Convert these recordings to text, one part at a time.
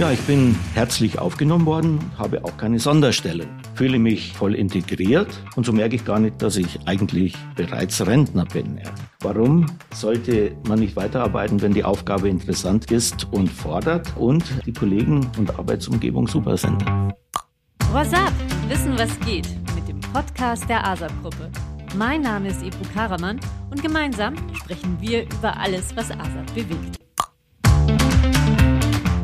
Ja, ich bin herzlich aufgenommen worden, habe auch keine Sonderstelle, fühle mich voll integriert und so merke ich gar nicht, dass ich eigentlich bereits Rentner bin. Warum sollte man nicht weiterarbeiten, wenn die Aufgabe interessant ist und fordert und die Kollegen und Arbeitsumgebung super sind? What's up? Wissen, was geht mit dem Podcast der ASAP-Gruppe. Mein Name ist Ebru Karaman und gemeinsam sprechen wir über alles, was ASAP bewegt.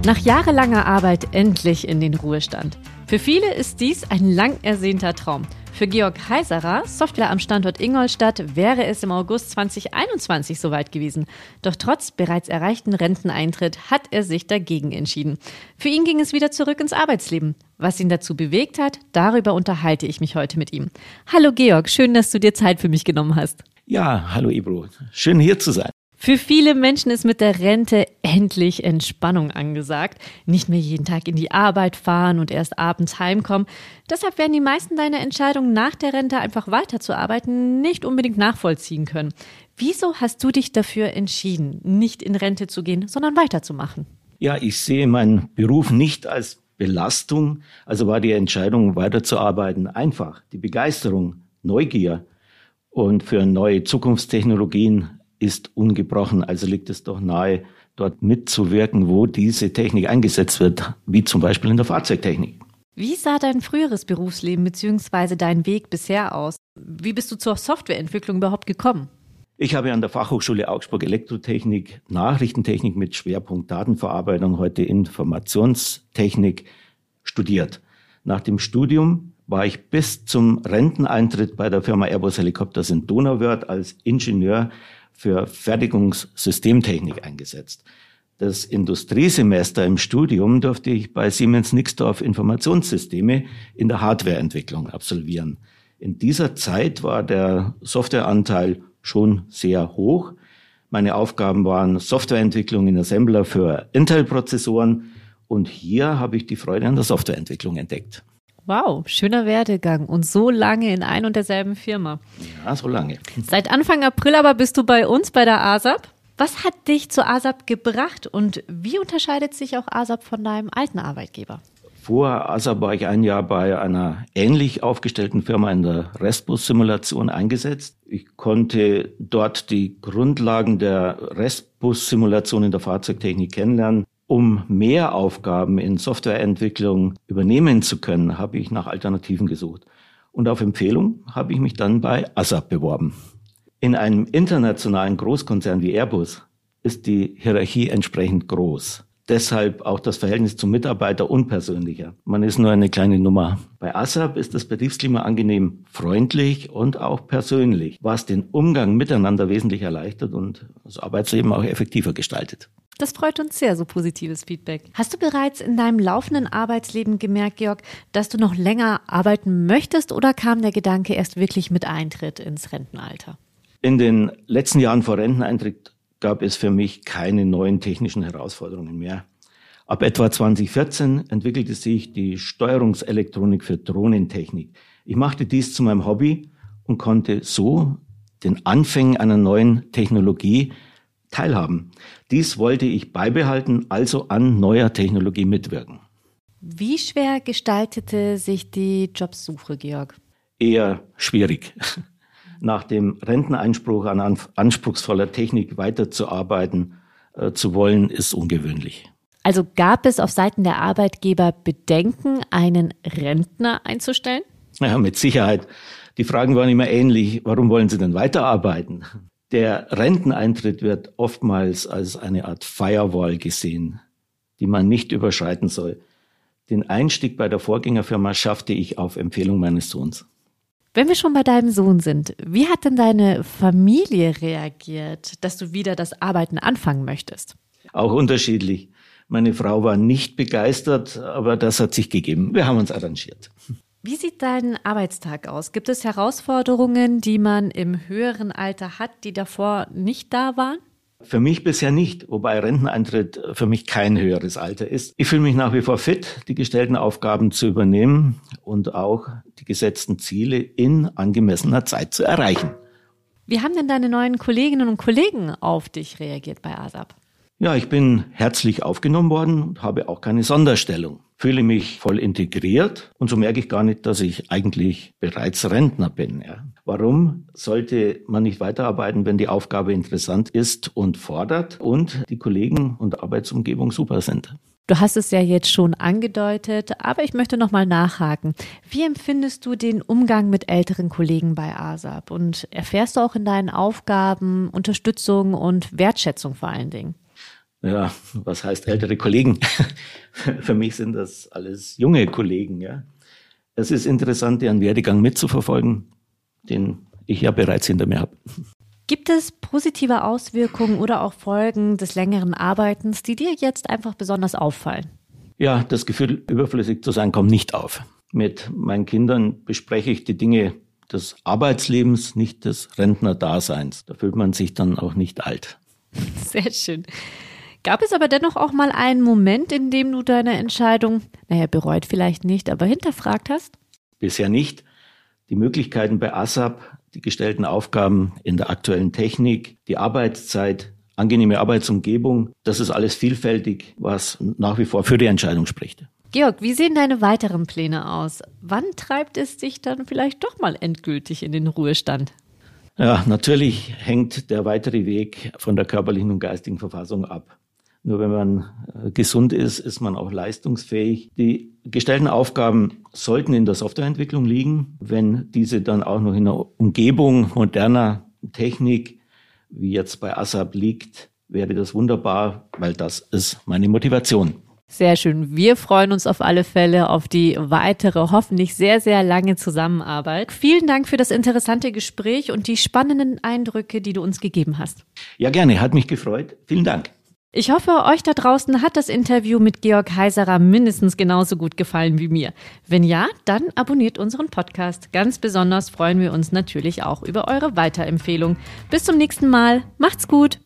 Nach jahrelanger Arbeit endlich in den Ruhestand. Für viele ist dies ein lang ersehnter Traum. Für Georg Heiserer, Software am Standort Ingolstadt, wäre es im August 2021 soweit gewesen. Doch trotz bereits erreichten Renteneintritt hat er sich dagegen entschieden. Für ihn ging es wieder zurück ins Arbeitsleben. Was ihn dazu bewegt hat, darüber unterhalte ich mich heute mit ihm. Hallo Georg, schön, dass du dir Zeit für mich genommen hast. Ja, hallo Ibro. Schön hier zu sein. Für viele Menschen ist mit der Rente endlich Entspannung angesagt. Nicht mehr jeden Tag in die Arbeit fahren und erst abends heimkommen. Deshalb werden die meisten deine Entscheidungen nach der Rente einfach weiterzuarbeiten nicht unbedingt nachvollziehen können. Wieso hast du dich dafür entschieden, nicht in Rente zu gehen, sondern weiterzumachen? Ja, ich sehe meinen Beruf nicht als Belastung, also war die Entscheidung weiterzuarbeiten einfach. Die Begeisterung, Neugier und für neue Zukunftstechnologien ist ungebrochen. Also liegt es doch nahe, dort mitzuwirken, wo diese Technik eingesetzt wird, wie zum Beispiel in der Fahrzeugtechnik. Wie sah dein früheres Berufsleben bzw. dein Weg bisher aus? Wie bist du zur Softwareentwicklung überhaupt gekommen? Ich habe an der Fachhochschule Augsburg Elektrotechnik, Nachrichtentechnik mit Schwerpunkt Datenverarbeitung, heute Informationstechnik studiert. Nach dem Studium war ich bis zum Renteneintritt bei der Firma Airbus Helikopters in Donauwörth als Ingenieur für Fertigungssystemtechnik eingesetzt. Das Industriesemester im Studium durfte ich bei Siemens Nixdorf Informationssysteme in der Hardwareentwicklung absolvieren. In dieser Zeit war der Softwareanteil schon sehr hoch. Meine Aufgaben waren Softwareentwicklung in Assembler für Intel-Prozessoren und hier habe ich die Freude an der Softwareentwicklung entdeckt. Wow, schöner Werdegang und so lange in ein und derselben Firma. Ja, so lange. Seit Anfang April aber bist du bei uns bei der ASAP. Was hat dich zu ASAP gebracht und wie unterscheidet sich auch ASAP von deinem alten Arbeitgeber? Vor ASAP war ich ein Jahr bei einer ähnlich aufgestellten Firma in der Restbus-Simulation eingesetzt. Ich konnte dort die Grundlagen der Restbus-Simulation in der Fahrzeugtechnik kennenlernen. Um mehr Aufgaben in Softwareentwicklung übernehmen zu können, habe ich nach Alternativen gesucht. Und auf Empfehlung habe ich mich dann bei ASAP beworben. In einem internationalen Großkonzern wie Airbus ist die Hierarchie entsprechend groß. Deshalb auch das Verhältnis zum Mitarbeiter unpersönlicher. Man ist nur eine kleine Nummer. Bei ASAP ist das Betriebsklima angenehm freundlich und auch persönlich, was den Umgang miteinander wesentlich erleichtert und das Arbeitsleben auch effektiver gestaltet. Das freut uns sehr, so positives Feedback. Hast du bereits in deinem laufenden Arbeitsleben gemerkt, Georg, dass du noch länger arbeiten möchtest oder kam der Gedanke erst wirklich mit Eintritt ins Rentenalter? In den letzten Jahren vor Renteneintritt gab es für mich keine neuen technischen Herausforderungen mehr. Ab etwa 2014 entwickelte sich die Steuerungselektronik für Drohnentechnik. Ich machte dies zu meinem Hobby und konnte so den Anfängen einer neuen Technologie teilhaben. Dies wollte ich beibehalten, also an neuer Technologie mitwirken. Wie schwer gestaltete sich die Jobsuche, Georg? Eher schwierig. Nach dem Renteneinspruch an anspruchsvoller Technik weiterzuarbeiten äh, zu wollen, ist ungewöhnlich. Also gab es auf Seiten der Arbeitgeber Bedenken, einen Rentner einzustellen? Ja, mit Sicherheit. Die Fragen waren immer ähnlich. Warum wollen Sie denn weiterarbeiten? Der Renteneintritt wird oftmals als eine Art Firewall gesehen, die man nicht überschreiten soll. Den Einstieg bei der Vorgängerfirma schaffte ich auf Empfehlung meines Sohns. Wenn wir schon bei deinem Sohn sind, wie hat denn deine Familie reagiert, dass du wieder das Arbeiten anfangen möchtest? Auch unterschiedlich. Meine Frau war nicht begeistert, aber das hat sich gegeben. Wir haben uns arrangiert. Wie sieht dein Arbeitstag aus? Gibt es Herausforderungen, die man im höheren Alter hat, die davor nicht da waren? Für mich bisher nicht, wobei Renteneintritt für mich kein höheres Alter ist. Ich fühle mich nach wie vor fit, die gestellten Aufgaben zu übernehmen und auch die gesetzten Ziele in angemessener Zeit zu erreichen. Wie haben denn deine neuen Kolleginnen und Kollegen auf dich reagiert bei ASAP? Ja, ich bin herzlich aufgenommen worden und habe auch keine Sonderstellung. Fühle mich voll integriert und so merke ich gar nicht, dass ich eigentlich bereits Rentner bin. Ja. Warum sollte man nicht weiterarbeiten, wenn die Aufgabe interessant ist und fordert und die Kollegen und Arbeitsumgebung super sind? Du hast es ja jetzt schon angedeutet, aber ich möchte noch mal nachhaken. Wie empfindest du den Umgang mit älteren Kollegen bei ASAP und erfährst du auch in deinen Aufgaben Unterstützung und Wertschätzung vor allen Dingen? Ja, was heißt ältere Kollegen? Für mich sind das alles junge Kollegen, ja. Es ist interessant, ihren Werdegang mitzuverfolgen, den ich ja bereits hinter mir habe. Gibt es positive Auswirkungen oder auch Folgen des längeren Arbeitens, die dir jetzt einfach besonders auffallen? Ja, das Gefühl, überflüssig zu sein, kommt nicht auf. Mit meinen Kindern bespreche ich die Dinge des Arbeitslebens, nicht des Rentnerdaseins. Da fühlt man sich dann auch nicht alt. Sehr schön. Gab es aber dennoch auch mal einen Moment, in dem du deine Entscheidung, naja, bereut vielleicht nicht, aber hinterfragt hast? Bisher nicht. Die Möglichkeiten bei ASAP, die gestellten Aufgaben in der aktuellen Technik, die Arbeitszeit, angenehme Arbeitsumgebung, das ist alles vielfältig, was nach wie vor für die Entscheidung spricht. Georg, wie sehen deine weiteren Pläne aus? Wann treibt es dich dann vielleicht doch mal endgültig in den Ruhestand? Ja, natürlich hängt der weitere Weg von der körperlichen und geistigen Verfassung ab. Nur wenn man äh, gesund ist, ist man auch leistungsfähig. Die gestellten Aufgaben sollten in der Softwareentwicklung liegen. Wenn diese dann auch noch in einer Umgebung moderner Technik, wie jetzt bei ASAP liegt, wäre das wunderbar, weil das ist meine Motivation. Sehr schön. Wir freuen uns auf alle Fälle auf die weitere, hoffentlich sehr, sehr lange Zusammenarbeit. Vielen Dank für das interessante Gespräch und die spannenden Eindrücke, die du uns gegeben hast. Ja, gerne. Hat mich gefreut. Vielen Dank. Ich hoffe, euch da draußen hat das Interview mit Georg Heiserer mindestens genauso gut gefallen wie mir. Wenn ja, dann abonniert unseren Podcast. Ganz besonders freuen wir uns natürlich auch über eure Weiterempfehlung. Bis zum nächsten Mal. Macht's gut.